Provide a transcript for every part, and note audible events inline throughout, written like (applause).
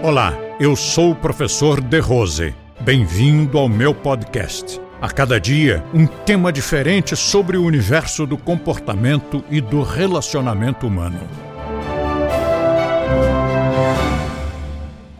Olá, eu sou o professor De Rose. Bem-vindo ao meu podcast. A cada dia, um tema diferente sobre o universo do comportamento e do relacionamento humano.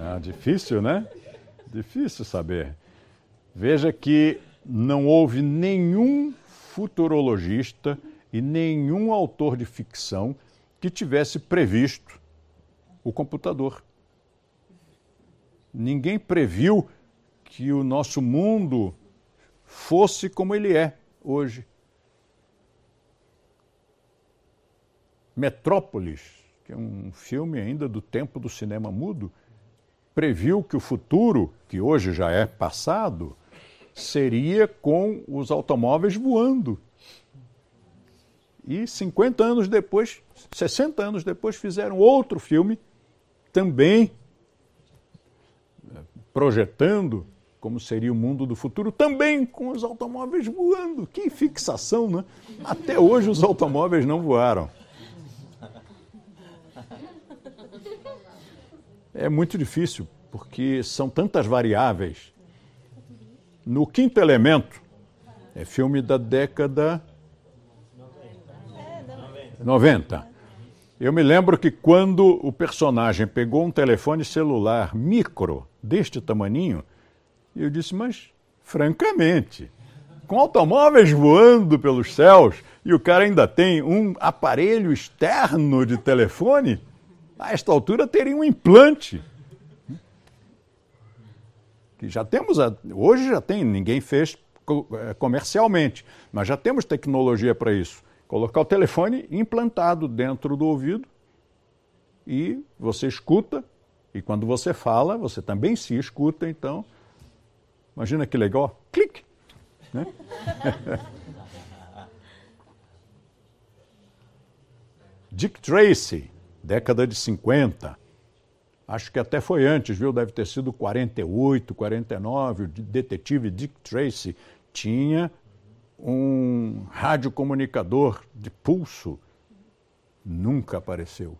Ah, difícil, né? Difícil saber. Veja que não houve nenhum futurologista e nenhum autor de ficção que tivesse previsto o computador. Ninguém previu que o nosso mundo fosse como ele é hoje. Metrópolis, que é um filme ainda do tempo do cinema mudo, previu que o futuro, que hoje já é passado, seria com os automóveis voando. E 50 anos depois, 60 anos depois, fizeram outro filme, também projetando como seria o mundo do futuro, também com os automóveis voando. Que fixação, né? Até hoje os automóveis não voaram. É muito difícil, porque são tantas variáveis. No Quinto Elemento, é filme da década 90. Eu me lembro que quando o personagem pegou um telefone celular micro, deste tamaninho, eu disse, mas francamente, com automóveis voando pelos céus e o cara ainda tem um aparelho externo de telefone, a esta altura teria um implante. Que já temos, hoje já tem, ninguém fez eh, comercialmente, mas já temos tecnologia para isso colocar o telefone implantado dentro do ouvido e você escuta, e quando você fala, você também se escuta, então, imagina que legal, clique! Né? (laughs) Dick Tracy, década de 50, acho que até foi antes, viu? Deve ter sido 48, 49, o detetive Dick Tracy tinha um radiocomunicador de pulso nunca apareceu.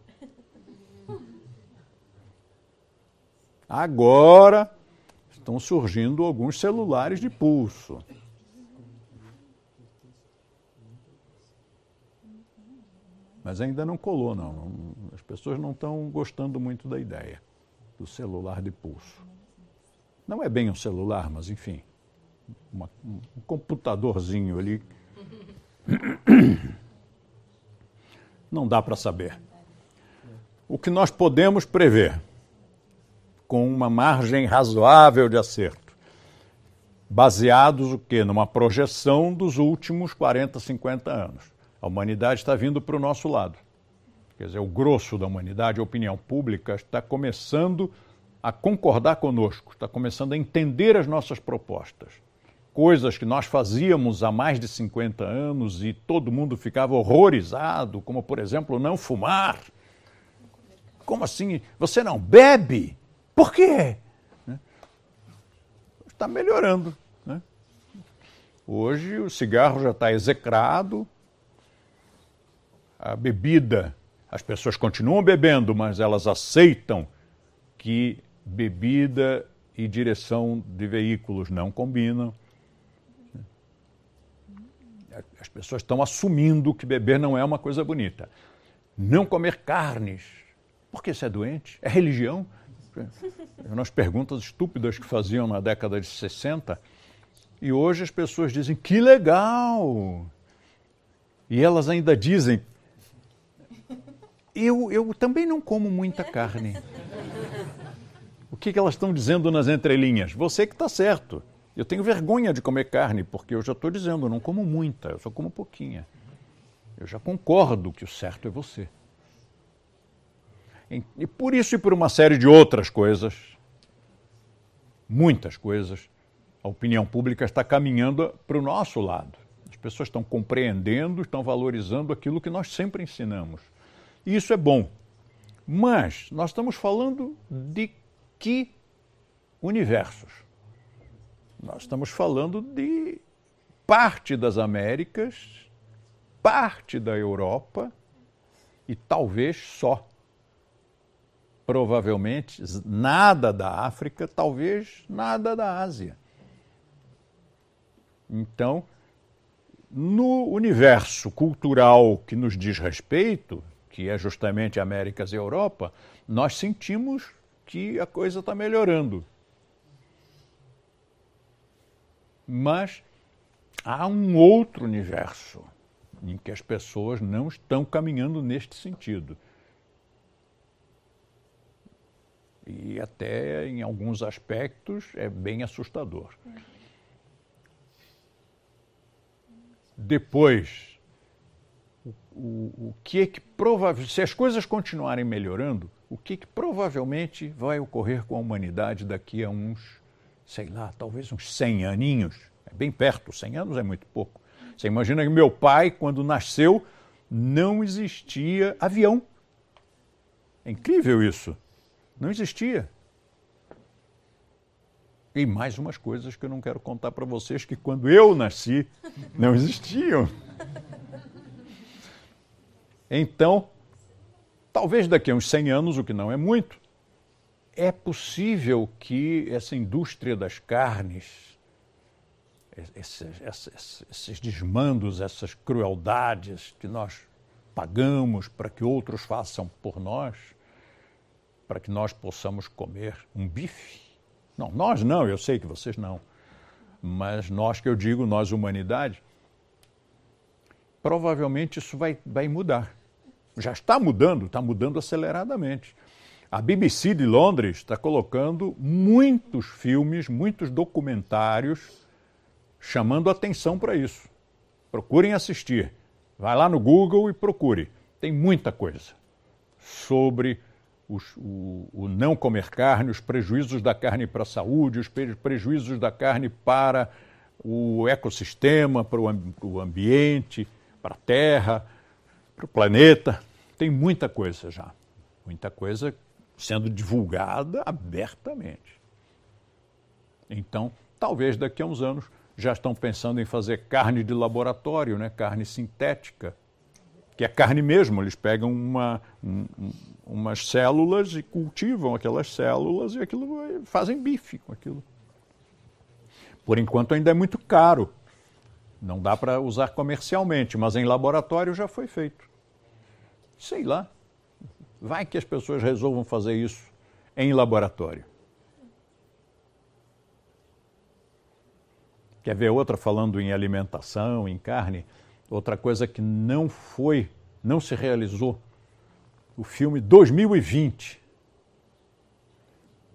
Agora estão surgindo alguns celulares de pulso. Mas ainda não colou, não. As pessoas não estão gostando muito da ideia do celular de pulso. Não é bem um celular, mas enfim uma, um computadorzinho ali. (coughs) Não dá para saber. O que nós podemos prever, com uma margem razoável de acerto, baseados o quê? Numa projeção dos últimos 40, 50 anos. A humanidade está vindo para o nosso lado. Quer dizer, o grosso da humanidade, a opinião pública, está começando a concordar conosco, está começando a entender as nossas propostas coisas que nós fazíamos há mais de 50 anos e todo mundo ficava horrorizado, como por exemplo não fumar. Como assim? Você não bebe? Por quê? Né? Está melhorando. Né? Hoje o cigarro já está execrado, a bebida, as pessoas continuam bebendo, mas elas aceitam que bebida e direção de veículos não combinam as pessoas estão assumindo que beber não é uma coisa bonita. Não comer carnes. Porque isso é doente? É religião? Nas perguntas estúpidas que faziam na década de 60. E hoje as pessoas dizem: que legal! E elas ainda dizem: eu, eu também não como muita carne. O que, que elas estão dizendo nas entrelinhas? Você que está certo. Eu tenho vergonha de comer carne, porque eu já estou dizendo, eu não como muita, eu só como pouquinha. Eu já concordo que o certo é você. E por isso e por uma série de outras coisas, muitas coisas, a opinião pública está caminhando para o nosso lado. As pessoas estão compreendendo, estão valorizando aquilo que nós sempre ensinamos. E isso é bom. Mas nós estamos falando de que universos? Nós estamos falando de parte das Américas, parte da Europa e talvez só. provavelmente nada da África, talvez nada da Ásia. Então, no universo cultural que nos diz respeito, que é justamente Américas e Europa, nós sentimos que a coisa está melhorando. Mas há um outro universo em que as pessoas não estão caminhando neste sentido. E até em alguns aspectos é bem assustador. Depois, o, o, o que é que provavelmente, se as coisas continuarem melhorando, o que, que provavelmente vai ocorrer com a humanidade daqui a uns, sei lá, talvez uns 100 aninhos? É bem perto, 100 anos é muito pouco. Você imagina que meu pai, quando nasceu, não existia avião. É incrível isso. Não existia. E mais umas coisas que eu não quero contar para vocês que quando eu nasci não existiam. Então, talvez daqui a uns 100 anos, o que não é muito, é possível que essa indústria das carnes esses, esses, esses desmandos, essas crueldades que nós pagamos para que outros façam por nós, para que nós possamos comer um bife. Não, nós não, eu sei que vocês não. Mas nós que eu digo, nós humanidade, provavelmente isso vai, vai mudar. Já está mudando, está mudando aceleradamente. A BBC de Londres está colocando muitos filmes, muitos documentários chamando atenção para isso. Procurem assistir. Vai lá no Google e procure. Tem muita coisa sobre os, o, o, não comer carne, os prejuízos da carne para a saúde, os prejuízos da carne para o ecossistema, para o, o ambiente, para a terra, para o planeta. Tem muita coisa já. Muita coisa sendo divulgada abertamente. Então, talvez daqui a uns anos já estão pensando em fazer carne de laboratório, né? carne sintética, que é carne mesmo. Eles pegam uma, um, umas células e cultivam aquelas células e aquilo fazem bife com aquilo. Por enquanto ainda é muito caro. Não dá para usar comercialmente, mas em laboratório já foi feito. Sei lá. Vai que as pessoas resolvam fazer isso em laboratório. Quer ver outra falando em alimentação, em carne? Outra coisa que não foi, não se realizou. O filme 2020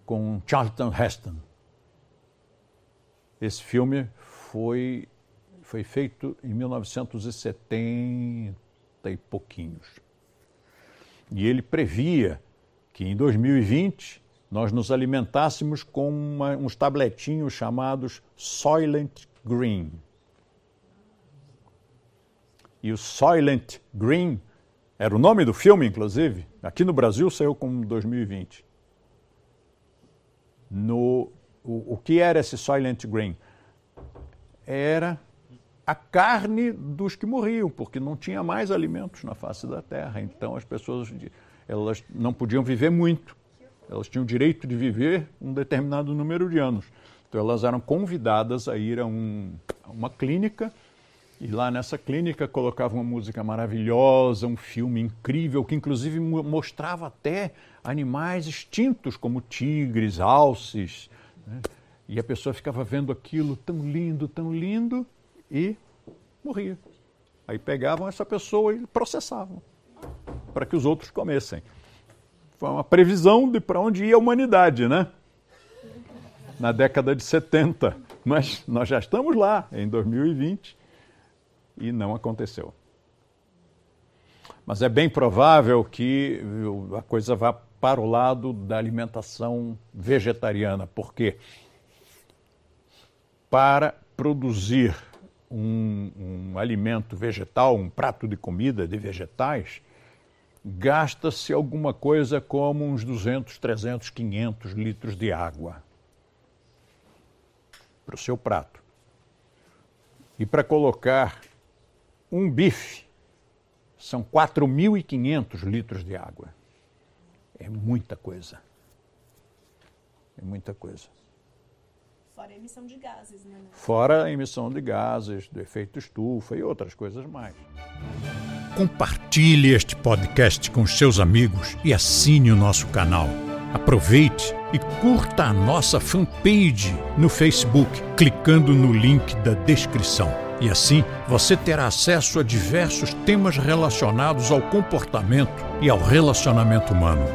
com Charlton Heston. Esse filme foi, foi feito em 1970 e pouquinhos. E ele previa que em 2020 nós nos alimentássemos com uma, uns tabletinhos chamados Soylent Green. E o Soylent Green era o nome do filme, inclusive. Aqui no Brasil saiu como 2020. No, o, o que era esse Soylent Green? Era a carne dos que morriam, porque não tinha mais alimentos na face da terra. Então as pessoas elas não podiam viver muito. Elas tinham o direito de viver um determinado número de anos. Então elas eram convidadas a ir a, um, a uma clínica e lá nessa clínica colocavam uma música maravilhosa, um filme incrível que inclusive mostrava até animais extintos como tigres, alces. Né? E a pessoa ficava vendo aquilo tão lindo, tão lindo e morria. Aí pegavam essa pessoa e processavam para que os outros comessem. Foi uma previsão de para onde ia a humanidade, né? Na década de 70. Mas nós já estamos lá, em 2020, e não aconteceu. Mas é bem provável que a coisa vá para o lado da alimentação vegetariana, porque para produzir um, um alimento vegetal, um prato de comida de vegetais, gasta-se alguma coisa como uns 200, 300, 500 litros de água para o seu prato. E para colocar um bife, são 4.500 litros de água. É muita coisa. É muita coisa. Fora a emissão de gases, né? Fora a emissão de gases, do efeito estufa e outras coisas mais. Compartilhe este podcast com seus amigos e assine o nosso canal. Aproveite e curta a nossa fanpage no Facebook, clicando no link da descrição. E assim você terá acesso a diversos temas relacionados ao comportamento e ao relacionamento humano.